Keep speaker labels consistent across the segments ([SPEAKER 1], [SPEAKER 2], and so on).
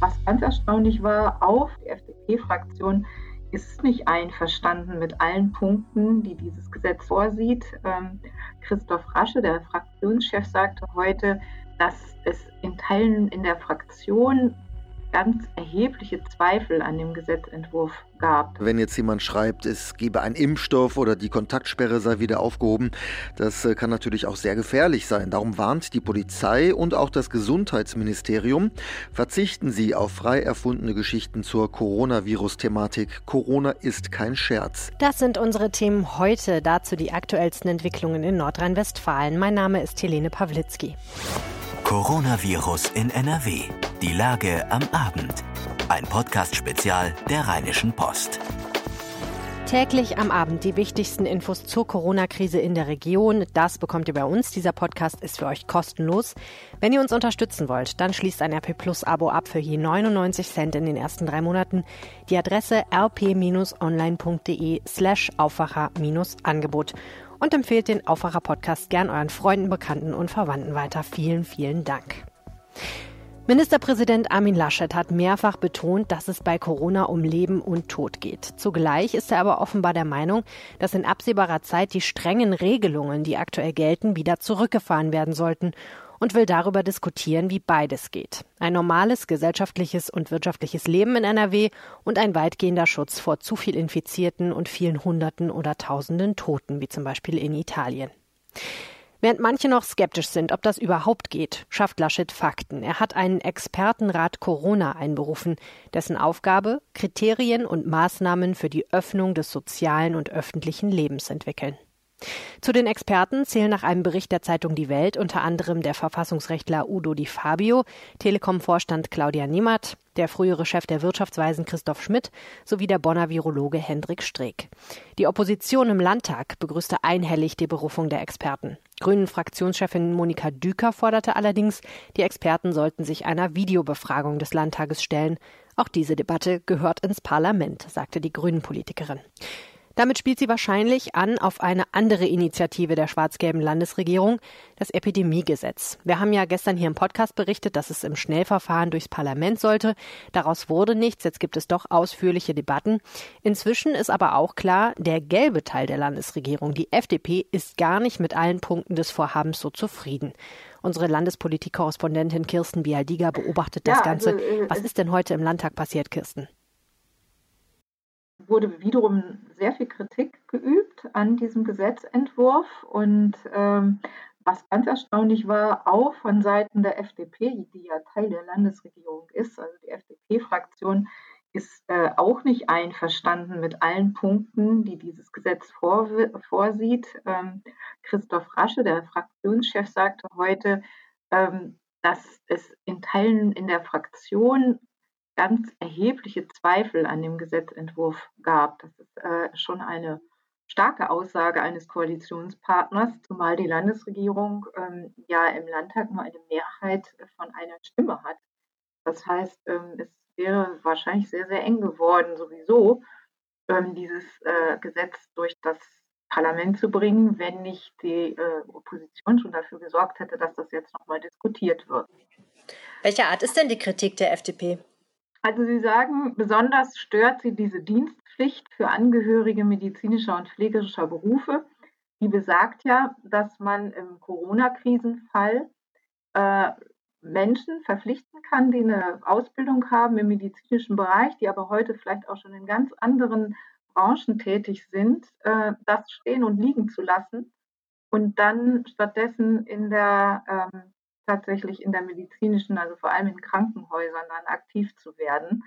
[SPEAKER 1] Was ganz erstaunlich war, auch die FDP-Fraktion ist nicht einverstanden mit allen Punkten, die dieses Gesetz vorsieht. Ähm, Christoph Rasche, der Fraktionschef, sagte heute, dass es in Teilen in der Fraktion ganz erhebliche Zweifel an dem Gesetzentwurf gab.
[SPEAKER 2] Wenn jetzt jemand schreibt, es gebe einen Impfstoff oder die Kontaktsperre sei wieder aufgehoben, das äh, kann natürlich auch sehr gefährlich sein. Darum warnt die Polizei und auch das Gesundheitsministerium, verzichten Sie auf frei erfundene Geschichten zur Coronavirus-Thematik. Corona ist kein Scherz.
[SPEAKER 3] Das sind unsere Themen heute. Dazu die aktuellsten Entwicklungen in Nordrhein-Westfalen. Mein Name ist Helene Pawlitzki.
[SPEAKER 4] Coronavirus in NRW. Die Lage am Abend. Ein Podcast-Spezial der Rheinischen Post.
[SPEAKER 3] Täglich am Abend die wichtigsten Infos zur Corona-Krise in der Region. Das bekommt ihr bei uns. Dieser Podcast ist für euch kostenlos. Wenn ihr uns unterstützen wollt, dann schließt ein RP Plus Abo ab für je 99 Cent in den ersten drei Monaten. Die Adresse rp-online.de slash Aufwacher-Angebot und empfehlt den Aufwacher Podcast gern euren Freunden, Bekannten und Verwandten weiter. Vielen, vielen Dank. Ministerpräsident Armin Laschet hat mehrfach betont, dass es bei Corona um Leben und Tod geht. Zugleich ist er aber offenbar der Meinung, dass in absehbarer Zeit die strengen Regelungen, die aktuell gelten, wieder zurückgefahren werden sollten und will darüber diskutieren, wie beides geht. Ein normales gesellschaftliches und wirtschaftliches Leben in NRW und ein weitgehender Schutz vor zu viel Infizierten und vielen Hunderten oder Tausenden Toten, wie zum Beispiel in Italien. Während manche noch skeptisch sind, ob das überhaupt geht, schafft Laschet Fakten. Er hat einen Expertenrat Corona einberufen, dessen Aufgabe Kriterien und Maßnahmen für die Öffnung des sozialen und öffentlichen Lebens entwickeln. Zu den Experten zählen nach einem Bericht der Zeitung Die Welt unter anderem der Verfassungsrechtler Udo Di Fabio, Telekom-Vorstand Claudia Niemert, der frühere Chef der Wirtschaftsweisen Christoph Schmidt sowie der Bonner Virologe Hendrik Streeck. Die Opposition im Landtag begrüßte einhellig die Berufung der Experten. Grünen-Fraktionschefin Monika Düker forderte allerdings, die Experten sollten sich einer Videobefragung des Landtages stellen. Auch diese Debatte gehört ins Parlament, sagte die Grünen-Politikerin. Damit spielt sie wahrscheinlich an auf eine andere Initiative der schwarz-gelben Landesregierung, das Epidemiegesetz. Wir haben ja gestern hier im Podcast berichtet, dass es im Schnellverfahren durchs Parlament sollte. Daraus wurde nichts. Jetzt gibt es doch ausführliche Debatten. Inzwischen ist aber auch klar, der gelbe Teil der Landesregierung, die FDP, ist gar nicht mit allen Punkten des Vorhabens so zufrieden. Unsere Landespolitik-Korrespondentin Kirsten Bialdiga beobachtet das ja, also, Ganze. Äh, Was ist denn heute im Landtag passiert, Kirsten?
[SPEAKER 1] Wurde wiederum sehr viel Kritik geübt an diesem Gesetzentwurf. Und ähm, was ganz erstaunlich war, auch von Seiten der FDP, die ja Teil der Landesregierung ist, also die FDP-Fraktion, ist äh, auch nicht einverstanden mit allen Punkten, die dieses Gesetz vor, vorsieht. Ähm, Christoph Rasche, der Fraktionschef, sagte heute, ähm, dass es in Teilen in der Fraktion ganz erhebliche Zweifel an dem Gesetzentwurf gab. Das ist äh, schon eine starke Aussage eines Koalitionspartners, zumal die Landesregierung ähm, ja im Landtag nur eine Mehrheit von einer Stimme hat. Das heißt, ähm, es wäre wahrscheinlich sehr, sehr eng geworden, sowieso ähm, dieses äh, Gesetz durch das Parlament zu bringen, wenn nicht die äh, Opposition schon dafür gesorgt hätte, dass das jetzt nochmal diskutiert wird.
[SPEAKER 3] Welche Art ist denn die Kritik der FDP?
[SPEAKER 1] Also Sie sagen, besonders stört Sie diese Dienstpflicht für Angehörige medizinischer und pflegerischer Berufe. Die besagt ja, dass man im Corona-Krisenfall äh, Menschen verpflichten kann, die eine Ausbildung haben im medizinischen Bereich, die aber heute vielleicht auch schon in ganz anderen Branchen tätig sind, äh, das stehen und liegen zu lassen und dann stattdessen in der ähm, tatsächlich in der medizinischen, also vor allem in Krankenhäusern dann aktiv zu werden.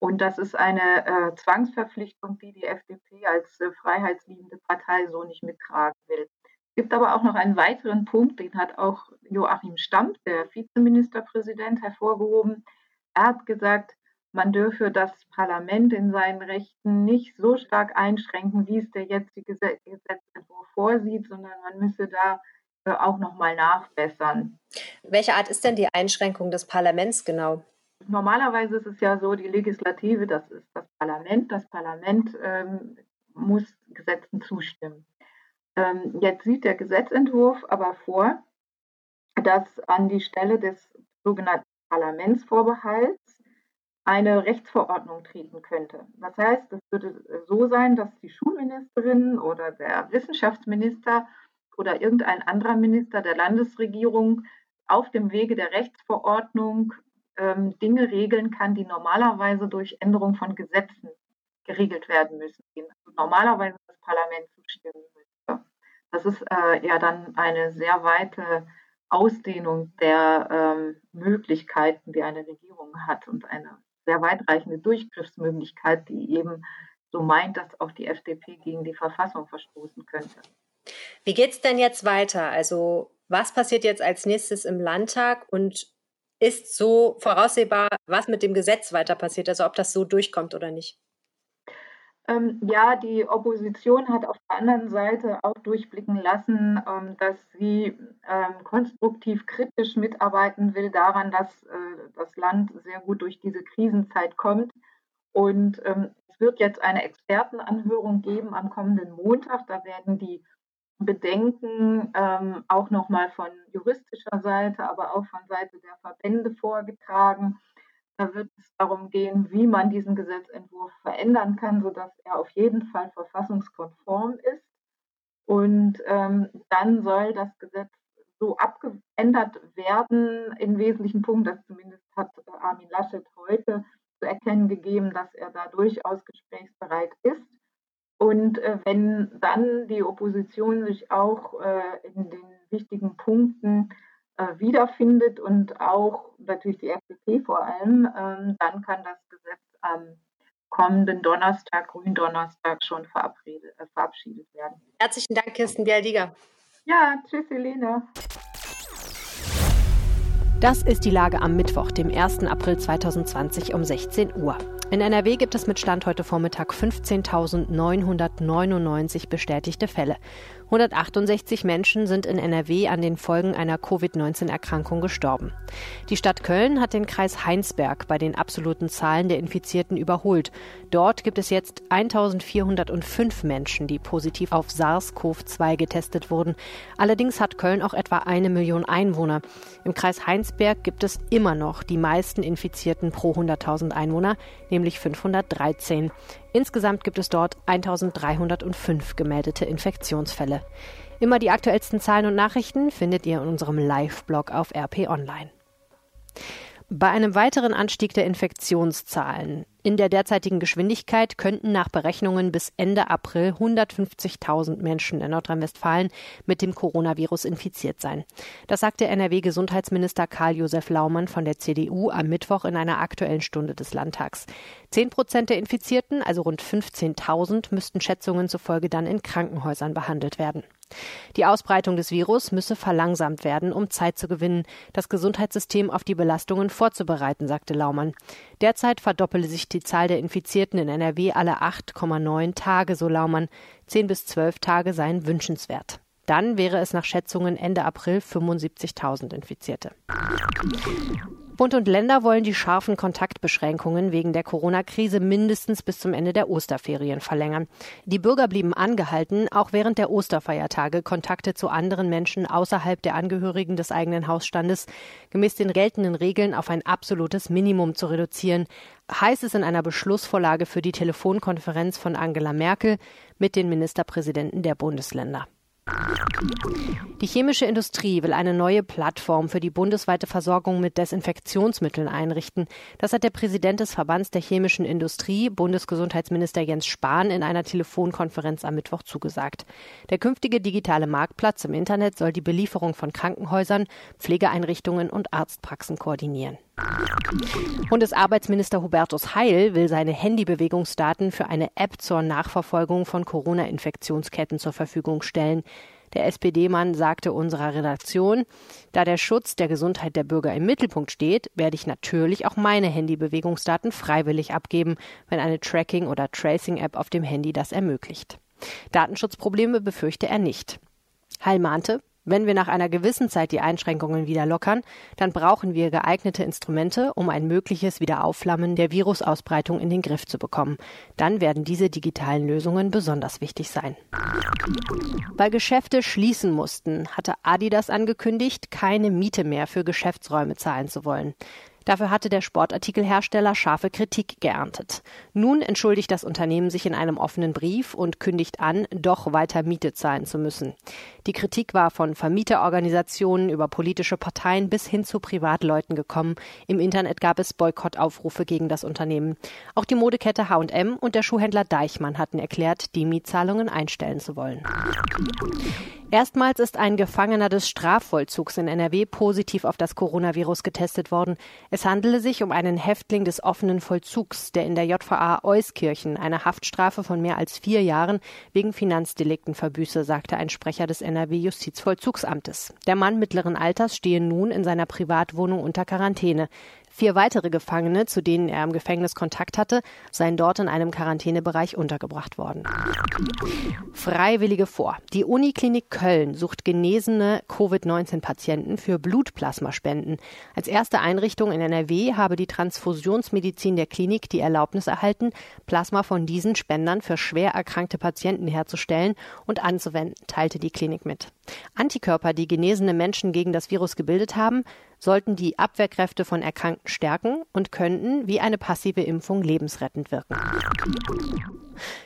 [SPEAKER 1] Und das ist eine äh, Zwangsverpflichtung, die die FDP als äh, freiheitsliebende Partei so nicht mittragen will. Es gibt aber auch noch einen weiteren Punkt, den hat auch Joachim Stamp, der Vizeministerpräsident, hervorgehoben. Er hat gesagt, man dürfe das Parlament in seinen Rechten nicht so stark einschränken, wie es der jetzige Gesetzentwurf vorsieht, sondern man müsse da auch nochmal nachbessern.
[SPEAKER 3] Welche Art ist denn die Einschränkung des Parlaments genau?
[SPEAKER 1] Normalerweise ist es ja so, die Legislative, das ist das Parlament. Das Parlament ähm, muss Gesetzen zustimmen. Ähm, jetzt sieht der Gesetzentwurf aber vor, dass an die Stelle des sogenannten Parlamentsvorbehalts eine Rechtsverordnung treten könnte. Das heißt, es würde so sein, dass die Schulministerin oder der Wissenschaftsminister oder irgendein anderer Minister der Landesregierung auf dem Wege der Rechtsverordnung ähm, Dinge regeln kann, die normalerweise durch Änderung von Gesetzen geregelt werden müssen, also normalerweise das Parlament zustimmen müsste. Das ist äh, ja dann eine sehr weite Ausdehnung der ähm, Möglichkeiten, die eine Regierung hat und eine sehr weitreichende Durchgriffsmöglichkeit, die eben so meint, dass auch die FDP gegen die Verfassung verstoßen könnte.
[SPEAKER 3] Wie geht es denn jetzt weiter? Also was passiert jetzt als nächstes im Landtag und ist so voraussehbar, was mit dem Gesetz weiter passiert, also ob das so durchkommt oder nicht?
[SPEAKER 1] Ähm, ja, die Opposition hat auf der anderen Seite auch durchblicken lassen, ähm, dass sie ähm, konstruktiv kritisch mitarbeiten will daran, dass äh, das Land sehr gut durch diese Krisenzeit kommt. Und ähm, es wird jetzt eine Expertenanhörung geben am kommenden Montag. Da werden die Bedenken ähm, auch nochmal von juristischer Seite, aber auch von Seite der Verbände vorgetragen. Da wird es darum gehen, wie man diesen Gesetzentwurf verändern kann, sodass er auf jeden Fall verfassungskonform ist. Und ähm, dann soll das Gesetz so abgeändert werden in wesentlichen Punkten. Das zumindest hat Armin Laschet heute zu erkennen gegeben, dass er da durchaus gesprächsbereit ist. Und äh, wenn dann die Opposition sich auch äh, in den wichtigen Punkten äh, wiederfindet und auch natürlich die FDP vor allem, ähm, dann kann das Gesetz am kommenden Donnerstag, Gründonnerstag, schon äh, verabschiedet werden.
[SPEAKER 3] Herzlichen Dank, Kirsten Bialdiger.
[SPEAKER 1] Ja, tschüss, Helene.
[SPEAKER 3] Das ist die Lage am Mittwoch, dem 1. April 2020 um 16 Uhr. In NRW gibt es mit Stand heute Vormittag 15.999 bestätigte Fälle. 168 Menschen sind in NRW an den Folgen einer Covid-19-Erkrankung gestorben. Die Stadt Köln hat den Kreis Heinsberg bei den absoluten Zahlen der Infizierten überholt. Dort gibt es jetzt 1405 Menschen, die positiv auf SARS-CoV-2 getestet wurden. Allerdings hat Köln auch etwa eine Million Einwohner. Im Kreis Heinsberg gibt es immer noch die meisten Infizierten pro 100.000 Einwohner, nämlich 513. Insgesamt gibt es dort 1305 gemeldete Infektionsfälle. Immer die aktuellsten Zahlen und Nachrichten findet ihr in unserem Live-Blog auf RP Online. Bei einem weiteren Anstieg der Infektionszahlen in der derzeitigen Geschwindigkeit könnten nach Berechnungen bis Ende April 150.000 Menschen in Nordrhein-Westfalen mit dem Coronavirus infiziert sein. Das sagte NRW-Gesundheitsminister Karl-Josef Laumann von der CDU am Mittwoch in einer aktuellen Stunde des Landtags. Zehn Prozent der Infizierten, also rund 15.000, müssten Schätzungen zufolge dann in Krankenhäusern behandelt werden. Die Ausbreitung des Virus müsse verlangsamt werden, um Zeit zu gewinnen, das Gesundheitssystem auf die Belastungen vorzubereiten, sagte Laumann. Derzeit verdoppele sich die Zahl der Infizierten in NRW alle 8,9 Tage, so Laumann. Zehn bis zwölf Tage seien wünschenswert. Dann wäre es nach Schätzungen Ende April 75.000 Infizierte. Bund und Länder wollen die scharfen Kontaktbeschränkungen wegen der Corona-Krise mindestens bis zum Ende der Osterferien verlängern. Die Bürger blieben angehalten, auch während der Osterfeiertage Kontakte zu anderen Menschen außerhalb der Angehörigen des eigenen Hausstandes gemäß den geltenden Regeln auf ein absolutes Minimum zu reduzieren, heißt es in einer Beschlussvorlage für die Telefonkonferenz von Angela Merkel mit den Ministerpräsidenten der Bundesländer. Die chemische Industrie will eine neue Plattform für die bundesweite Versorgung mit Desinfektionsmitteln einrichten. Das hat der Präsident des Verbands der chemischen Industrie, Bundesgesundheitsminister Jens Spahn, in einer Telefonkonferenz am Mittwoch zugesagt. Der künftige digitale Marktplatz im Internet soll die Belieferung von Krankenhäusern, Pflegeeinrichtungen und Arztpraxen koordinieren. Bundesarbeitsminister Hubertus Heil will seine Handybewegungsdaten für eine App zur Nachverfolgung von Corona-Infektionsketten zur Verfügung stellen. Der SPD-Mann sagte unserer Redaktion, da der Schutz der Gesundheit der Bürger im Mittelpunkt steht, werde ich natürlich auch meine Handybewegungsdaten freiwillig abgeben, wenn eine Tracking- oder Tracing-App auf dem Handy das ermöglicht. Datenschutzprobleme befürchte er nicht. Heil mahnte, wenn wir nach einer gewissen Zeit die Einschränkungen wieder lockern, dann brauchen wir geeignete Instrumente, um ein mögliches Wiederaufflammen der Virusausbreitung in den Griff zu bekommen. Dann werden diese digitalen Lösungen besonders wichtig sein. Weil Geschäfte schließen mussten, hatte Adidas angekündigt, keine Miete mehr für Geschäftsräume zahlen zu wollen. Dafür hatte der Sportartikelhersteller scharfe Kritik geerntet. Nun entschuldigt das Unternehmen sich in einem offenen Brief und kündigt an, doch weiter Miete zahlen zu müssen. Die Kritik war von Vermieterorganisationen über politische Parteien bis hin zu Privatleuten gekommen. Im Internet gab es Boykottaufrufe gegen das Unternehmen. Auch die Modekette H&M und der Schuhhändler Deichmann hatten erklärt, die Mietzahlungen einstellen zu wollen. Erstmals ist ein Gefangener des Strafvollzugs in NRW positiv auf das Coronavirus getestet worden. Es handele sich um einen Häftling des offenen Vollzugs, der in der JVA Euskirchen eine Haftstrafe von mehr als vier Jahren wegen Finanzdelikten verbüße, sagte ein Sprecher des NRW Justizvollzugsamtes. Der Mann mittleren Alters stehe nun in seiner Privatwohnung unter Quarantäne. Vier weitere Gefangene, zu denen er im Gefängnis Kontakt hatte, seien dort in einem Quarantänebereich untergebracht worden. Freiwillige vor. Die Uniklinik Köln sucht genesene Covid-19-Patienten für Blutplasmaspenden. Als erste Einrichtung in NRW habe die Transfusionsmedizin der Klinik die Erlaubnis erhalten, Plasma von diesen Spendern für schwer erkrankte Patienten herzustellen und anzuwenden, teilte die Klinik mit. Antikörper, die genesene Menschen gegen das Virus gebildet haben, sollten die Abwehrkräfte von Erkrankten stärken und könnten wie eine passive Impfung lebensrettend wirken.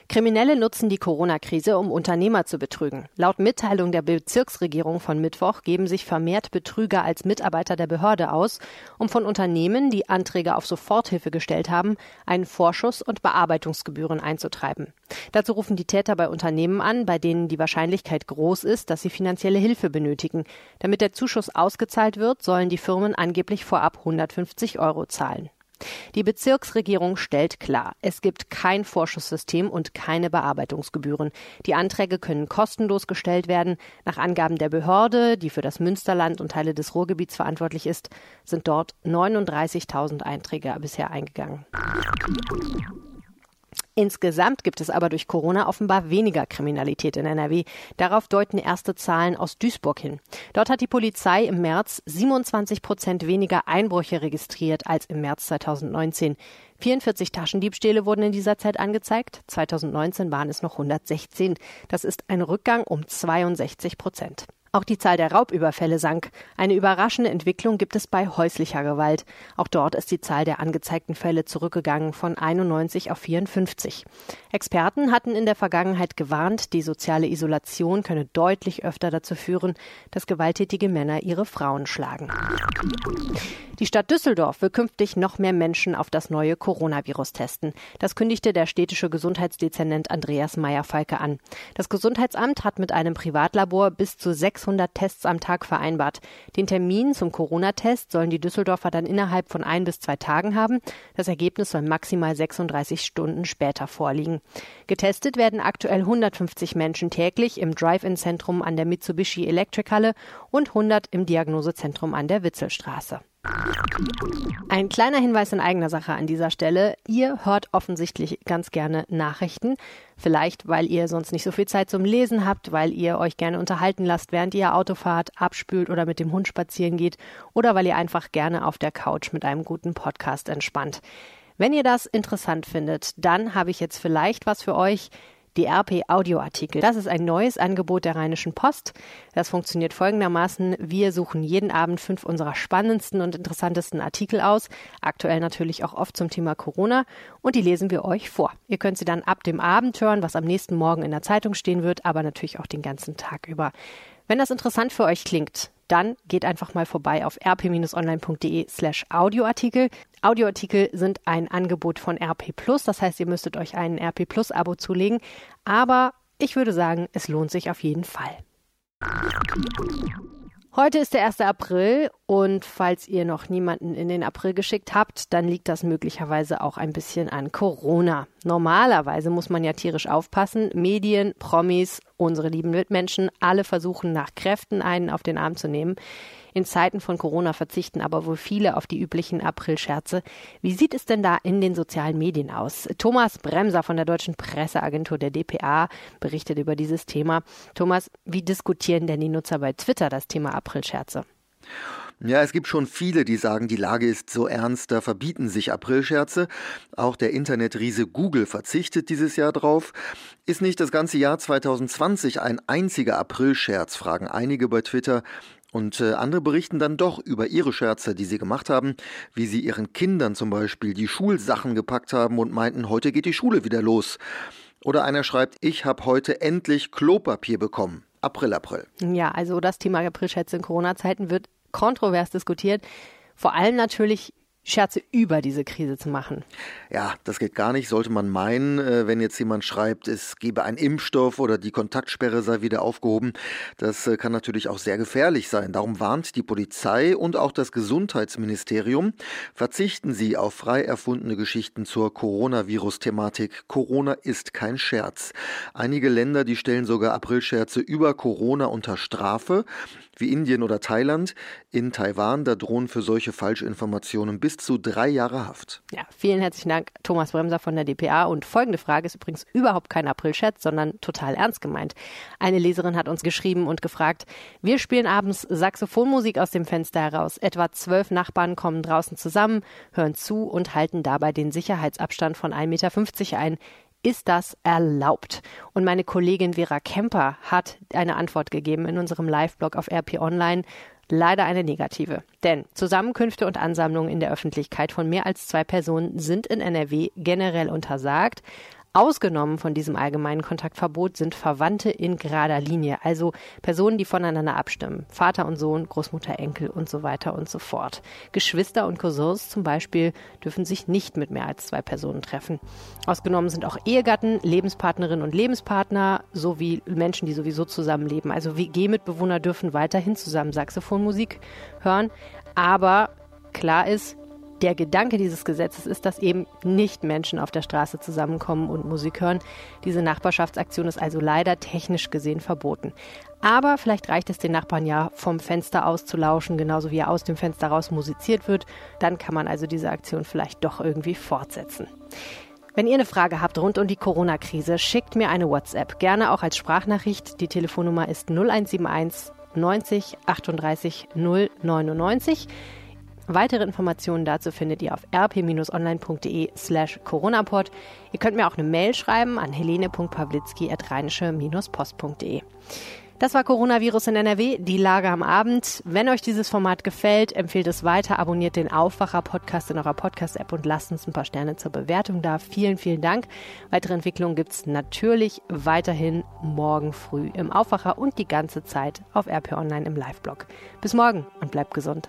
[SPEAKER 3] Kriminelle nutzen die Corona-Krise, um Unternehmer zu betrügen. Laut Mitteilung der Bezirksregierung von Mittwoch geben sich vermehrt Betrüger als Mitarbeiter der Behörde aus, um von Unternehmen, die Anträge auf Soforthilfe gestellt haben, einen Vorschuss und Bearbeitungsgebühren einzutreiben. Dazu rufen die Täter bei Unternehmen an, bei denen die Wahrscheinlichkeit groß ist, dass sie finanzielle Hilfe benötigen. Damit der Zuschuss ausgezahlt wird, sollen die Firmen angeblich vorab 150 Euro zahlen. Die Bezirksregierung stellt klar, es gibt kein Vorschusssystem und keine Bearbeitungsgebühren. Die Anträge können kostenlos gestellt werden. Nach Angaben der Behörde, die für das Münsterland und Teile des Ruhrgebiets verantwortlich ist, sind dort 39.000 Einträge bisher eingegangen. Insgesamt gibt es aber durch Corona offenbar weniger Kriminalität in NRW. Darauf deuten erste Zahlen aus Duisburg hin. Dort hat die Polizei im März 27 Prozent weniger Einbrüche registriert als im März 2019. 44 Taschendiebstähle wurden in dieser Zeit angezeigt. 2019 waren es noch 116. Das ist ein Rückgang um 62 Prozent. Auch die Zahl der Raubüberfälle sank. Eine überraschende Entwicklung gibt es bei häuslicher Gewalt. Auch dort ist die Zahl der angezeigten Fälle zurückgegangen von 91 auf 54. Experten hatten in der Vergangenheit gewarnt, die soziale Isolation könne deutlich öfter dazu führen, dass gewalttätige Männer ihre Frauen schlagen. Die Stadt Düsseldorf will künftig noch mehr Menschen auf das neue Coronavirus testen. Das kündigte der städtische Gesundheitsdezernent Andreas Meyer-Falke an. Das Gesundheitsamt hat mit einem Privatlabor bis zu 600 Tests am Tag vereinbart. Den Termin zum Corona-Test sollen die Düsseldorfer dann innerhalb von ein bis zwei Tagen haben. Das Ergebnis soll maximal 36 Stunden später vorliegen. Getestet werden aktuell 150 Menschen täglich im Drive-In-Zentrum an der Mitsubishi Elektrikhalle und 100 im Diagnosezentrum an der Witzelstraße. Ein kleiner Hinweis in eigener Sache an dieser Stelle. Ihr hört offensichtlich ganz gerne Nachrichten. Vielleicht, weil ihr sonst nicht so viel Zeit zum Lesen habt, weil ihr euch gerne unterhalten lasst, während ihr Auto fahrt, abspült oder mit dem Hund spazieren geht oder weil ihr einfach gerne auf der Couch mit einem guten Podcast entspannt. Wenn ihr das interessant findet, dann habe ich jetzt vielleicht was für euch die RP Audioartikel. Das ist ein neues Angebot der Rheinischen Post. Das funktioniert folgendermaßen. Wir suchen jeden Abend fünf unserer spannendsten und interessantesten Artikel aus. Aktuell natürlich auch oft zum Thema Corona. Und die lesen wir euch vor. Ihr könnt sie dann ab dem Abend hören, was am nächsten Morgen in der Zeitung stehen wird, aber natürlich auch den ganzen Tag über. Wenn das interessant für euch klingt, dann geht einfach mal vorbei auf rp-online.de slash Audioartikel. Audioartikel sind ein Angebot von RP Plus, das heißt, ihr müsstet euch ein RP Plus Abo zulegen, aber ich würde sagen, es lohnt sich auf jeden Fall. Heute ist der 1. April und falls ihr noch niemanden in den April geschickt habt, dann liegt das möglicherweise auch ein bisschen an Corona. Normalerweise muss man ja tierisch aufpassen. Medien, Promis, unsere lieben Mitmenschen, alle versuchen nach Kräften einen auf den Arm zu nehmen. In Zeiten von Corona verzichten aber wohl viele auf die üblichen Aprilscherze. Wie sieht es denn da in den sozialen Medien aus? Thomas Bremser von der Deutschen Presseagentur der DPA berichtet über dieses Thema. Thomas, wie diskutieren denn die Nutzer bei Twitter das Thema Aprilscherze?
[SPEAKER 2] Ja, es gibt schon viele, die sagen, die Lage ist so ernst, da verbieten sich Aprilscherze. Auch der Internetriese Google verzichtet dieses Jahr drauf. Ist nicht das ganze Jahr 2020 ein einziger Aprilscherz, fragen einige bei Twitter. Und äh, andere berichten dann doch über ihre Scherze, die sie gemacht haben, wie sie ihren Kindern zum Beispiel die Schulsachen gepackt haben und meinten, heute geht die Schule wieder los. Oder einer schreibt, ich habe heute endlich Klopapier bekommen. April, April.
[SPEAKER 3] Ja, also das Thema Aprilschätze in Corona-Zeiten wird kontrovers diskutiert. Vor allem natürlich Scherze über diese Krise zu machen.
[SPEAKER 2] Ja, das geht gar nicht, sollte man meinen, äh, wenn jetzt jemand schreibt, es gebe einen Impfstoff oder die Kontaktsperre sei wieder aufgehoben. Das äh, kann natürlich auch sehr gefährlich sein. Darum warnt die Polizei und auch das Gesundheitsministerium, verzichten Sie auf frei erfundene Geschichten zur Coronavirus-Thematik. Corona ist kein Scherz. Einige Länder, die stellen sogar Aprilscherze über Corona unter Strafe wie Indien oder Thailand. In Taiwan, da drohen für solche Falschinformationen bis zu drei Jahre Haft.
[SPEAKER 3] Ja, vielen herzlichen Dank, Thomas Bremser von der DPA. Und folgende Frage ist übrigens überhaupt kein Aprilscherz, sondern total ernst gemeint. Eine Leserin hat uns geschrieben und gefragt, wir spielen abends Saxophonmusik aus dem Fenster heraus. Etwa zwölf Nachbarn kommen draußen zusammen, hören zu und halten dabei den Sicherheitsabstand von 1,50 Meter ein. Ist das erlaubt? Und meine Kollegin Vera Kemper hat eine Antwort gegeben in unserem Live-Blog auf RP Online. Leider eine negative. Denn Zusammenkünfte und Ansammlungen in der Öffentlichkeit von mehr als zwei Personen sind in NRW generell untersagt. Ausgenommen von diesem allgemeinen Kontaktverbot sind Verwandte in gerader Linie, also Personen, die voneinander abstimmen. Vater und Sohn, Großmutter, Enkel und so weiter und so fort. Geschwister und Cousins zum Beispiel dürfen sich nicht mit mehr als zwei Personen treffen. Ausgenommen sind auch Ehegatten, Lebenspartnerinnen und Lebenspartner sowie Menschen, die sowieso zusammenleben. Also WG-Mitbewohner dürfen weiterhin zusammen Saxophonmusik hören. Aber klar ist, der Gedanke dieses Gesetzes ist, dass eben nicht Menschen auf der Straße zusammenkommen und Musik hören. Diese Nachbarschaftsaktion ist also leider technisch gesehen verboten. Aber vielleicht reicht es den Nachbarn ja, vom Fenster aus zu lauschen, genauso wie er aus dem Fenster raus musiziert wird. Dann kann man also diese Aktion vielleicht doch irgendwie fortsetzen. Wenn ihr eine Frage habt rund um die Corona-Krise, schickt mir eine WhatsApp, gerne auch als Sprachnachricht. Die Telefonnummer ist 0171 90 38 099. Weitere Informationen dazu findet ihr auf rp-online.de slash coronapod. Ihr könnt mir auch eine Mail schreiben an helene.pawlitzki.rheinische-post.de. Das war Coronavirus in NRW, die Lage am Abend. Wenn euch dieses Format gefällt, empfehlt es weiter, abonniert den Aufwacher-Podcast in eurer Podcast-App und lasst uns ein paar Sterne zur Bewertung da. Vielen, vielen Dank. Weitere Entwicklungen gibt es natürlich weiterhin morgen früh im Aufwacher und die ganze Zeit auf RP Online im Live-Blog. Bis morgen und bleibt gesund.